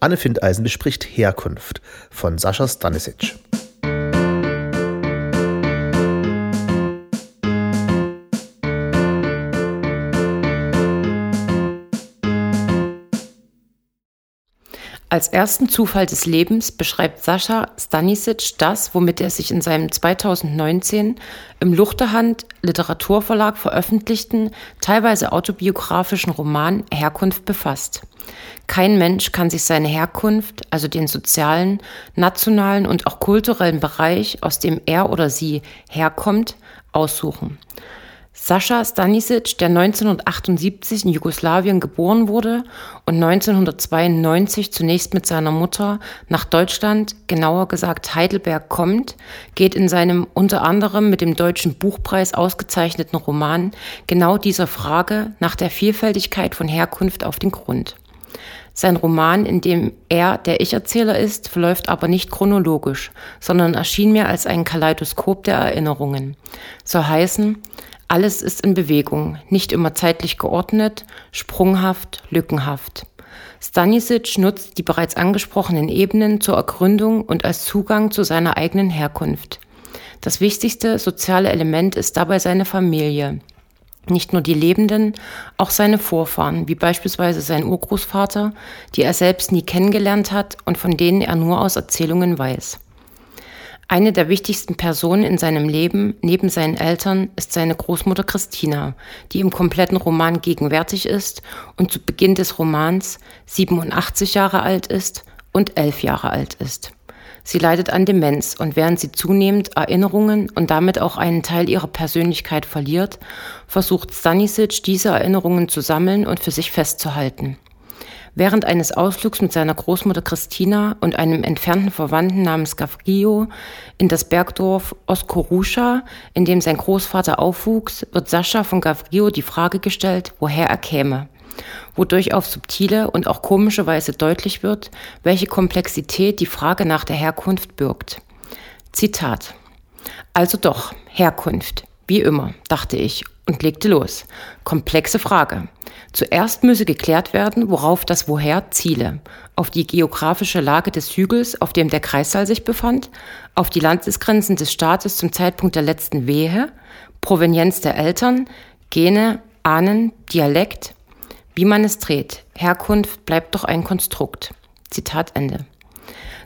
Anne Findeisen bespricht Herkunft von Sascha Stanisic. Als ersten Zufall des Lebens beschreibt Sascha Stanisic das, womit er sich in seinem 2019 im Luchterhand Literaturverlag veröffentlichten, teilweise autobiografischen Roman Herkunft befasst. Kein Mensch kann sich seine Herkunft, also den sozialen, nationalen und auch kulturellen Bereich, aus dem er oder sie herkommt, aussuchen. Sascha Stanisic, der 1978 in Jugoslawien geboren wurde und 1992 zunächst mit seiner Mutter nach Deutschland, genauer gesagt Heidelberg, kommt, geht in seinem unter anderem mit dem Deutschen Buchpreis ausgezeichneten Roman genau dieser Frage nach der Vielfältigkeit von Herkunft auf den Grund. Sein Roman, in dem er der Ich-Erzähler ist, verläuft aber nicht chronologisch, sondern erschien mir als ein Kaleidoskop der Erinnerungen. Soll heißen, alles ist in Bewegung, nicht immer zeitlich geordnet, sprunghaft, lückenhaft. Stanisic nutzt die bereits angesprochenen Ebenen zur Ergründung und als Zugang zu seiner eigenen Herkunft. Das wichtigste soziale Element ist dabei seine Familie. Nicht nur die Lebenden, auch seine Vorfahren, wie beispielsweise sein Urgroßvater, die er selbst nie kennengelernt hat und von denen er nur aus Erzählungen weiß. Eine der wichtigsten Personen in seinem Leben, neben seinen Eltern, ist seine Großmutter Christina, die im kompletten Roman gegenwärtig ist und zu Beginn des Romans 87 Jahre alt ist und 11 Jahre alt ist. Sie leidet an Demenz und während sie zunehmend Erinnerungen und damit auch einen Teil ihrer Persönlichkeit verliert, versucht Stanisic, diese Erinnerungen zu sammeln und für sich festzuhalten. Während eines Ausflugs mit seiner Großmutter Christina und einem entfernten Verwandten namens Gavrio in das Bergdorf Oskoruscha, in dem sein Großvater aufwuchs, wird Sascha von Gavrio die Frage gestellt, woher er käme wodurch auf subtile und auch komische Weise deutlich wird, welche Komplexität die Frage nach der Herkunft birgt. Zitat. Also doch, Herkunft. Wie immer, dachte ich und legte los. Komplexe Frage. Zuerst müsse geklärt werden, worauf das Woher ziele. Auf die geografische Lage des Hügels, auf dem der Kreissaal sich befand, auf die Landesgrenzen des Staates zum Zeitpunkt der letzten Wehe, Provenienz der Eltern, Gene, Ahnen, Dialekt, wie man es dreht. Herkunft bleibt doch ein Konstrukt. Zitat Ende.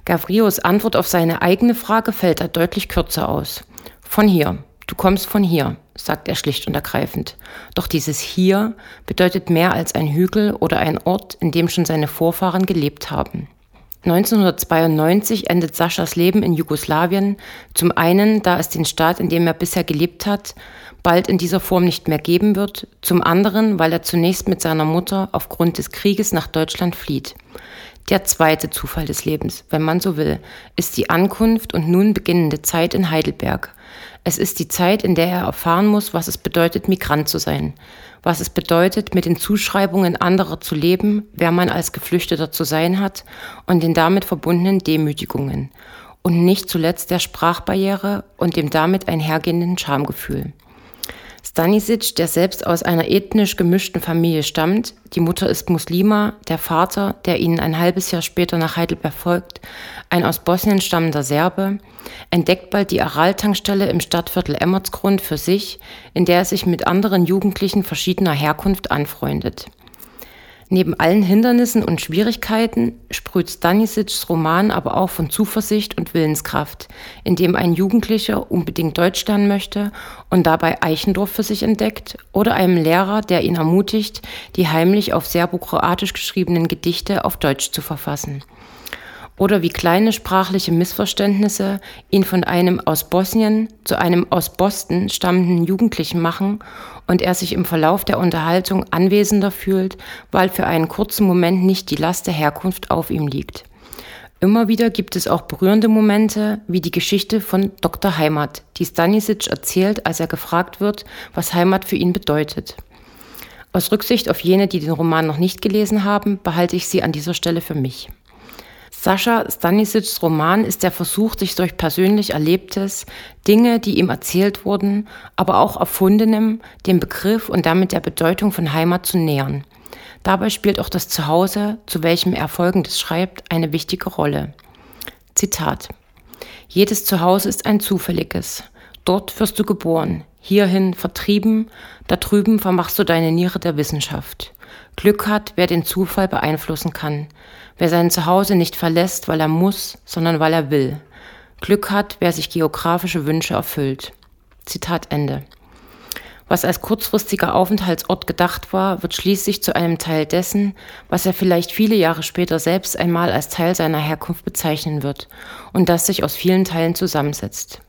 Gavrios Antwort auf seine eigene Frage fällt da deutlich kürzer aus. Von hier. Du kommst von hier sagt er schlicht und ergreifend. Doch dieses Hier bedeutet mehr als ein Hügel oder ein Ort, in dem schon seine Vorfahren gelebt haben. 1992 endet Saschas Leben in Jugoslawien, zum einen, da es den Staat, in dem er bisher gelebt hat, bald in dieser Form nicht mehr geben wird, zum anderen, weil er zunächst mit seiner Mutter aufgrund des Krieges nach Deutschland flieht. Der zweite Zufall des Lebens, wenn man so will, ist die Ankunft und nun beginnende Zeit in Heidelberg, es ist die Zeit, in der er erfahren muss, was es bedeutet, Migrant zu sein, was es bedeutet, mit den Zuschreibungen anderer zu leben, wer man als Geflüchteter zu sein hat und den damit verbundenen Demütigungen. Und nicht zuletzt der Sprachbarriere und dem damit einhergehenden Schamgefühl. Stanisic, der selbst aus einer ethnisch gemischten Familie stammt, die Mutter ist Muslima, der Vater, der ihnen ein halbes Jahr später nach Heidelberg folgt, ein aus Bosnien stammender Serbe, entdeckt bald die Aral-Tankstelle im Stadtviertel Emmertsgrund für sich, in der er sich mit anderen Jugendlichen verschiedener Herkunft anfreundet. Neben allen Hindernissen und Schwierigkeiten sprüht Stanisics Roman aber auch von Zuversicht und Willenskraft, indem ein Jugendlicher unbedingt Deutsch lernen möchte und dabei Eichendorf für sich entdeckt oder einem Lehrer, der ihn ermutigt, die heimlich auf serbokroatisch geschriebenen Gedichte auf Deutsch zu verfassen. Oder wie kleine sprachliche Missverständnisse ihn von einem aus Bosnien zu einem aus Boston stammenden Jugendlichen machen und er sich im Verlauf der Unterhaltung anwesender fühlt, weil für einen kurzen Moment nicht die Last der Herkunft auf ihm liegt. Immer wieder gibt es auch berührende Momente, wie die Geschichte von Dr. Heimat, die Stanisic erzählt, als er gefragt wird, was Heimat für ihn bedeutet. Aus Rücksicht auf jene, die den Roman noch nicht gelesen haben, behalte ich sie an dieser Stelle für mich. Sascha Stanisics Roman ist der Versuch, sich durch persönlich Erlebtes, Dinge, die ihm erzählt wurden, aber auch Erfundenem, dem Begriff und damit der Bedeutung von Heimat zu nähern. Dabei spielt auch das Zuhause, zu welchem er Folgendes schreibt, eine wichtige Rolle. Zitat. Jedes Zuhause ist ein zufälliges. Dort wirst du geboren, hierhin vertrieben, da drüben vermachst du deine Niere der Wissenschaft. Glück hat, wer den Zufall beeinflussen kann, wer sein Zuhause nicht verlässt, weil er muss, sondern weil er will. Glück hat, wer sich geografische Wünsche erfüllt. Zitat Ende. Was als kurzfristiger Aufenthaltsort gedacht war, wird schließlich zu einem Teil dessen, was er vielleicht viele Jahre später selbst einmal als Teil seiner Herkunft bezeichnen wird und das sich aus vielen Teilen zusammensetzt.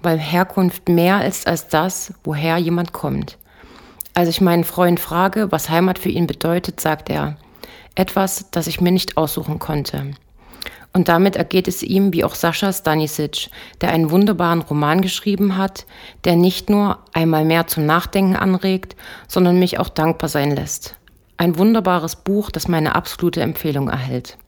Weil Herkunft mehr ist als das, woher jemand kommt. Als ich meinen Freund frage, was Heimat für ihn bedeutet, sagt er, etwas, das ich mir nicht aussuchen konnte. Und damit ergeht es ihm wie auch Sascha Stanisic, der einen wunderbaren Roman geschrieben hat, der nicht nur einmal mehr zum Nachdenken anregt, sondern mich auch dankbar sein lässt. Ein wunderbares Buch, das meine absolute Empfehlung erhält.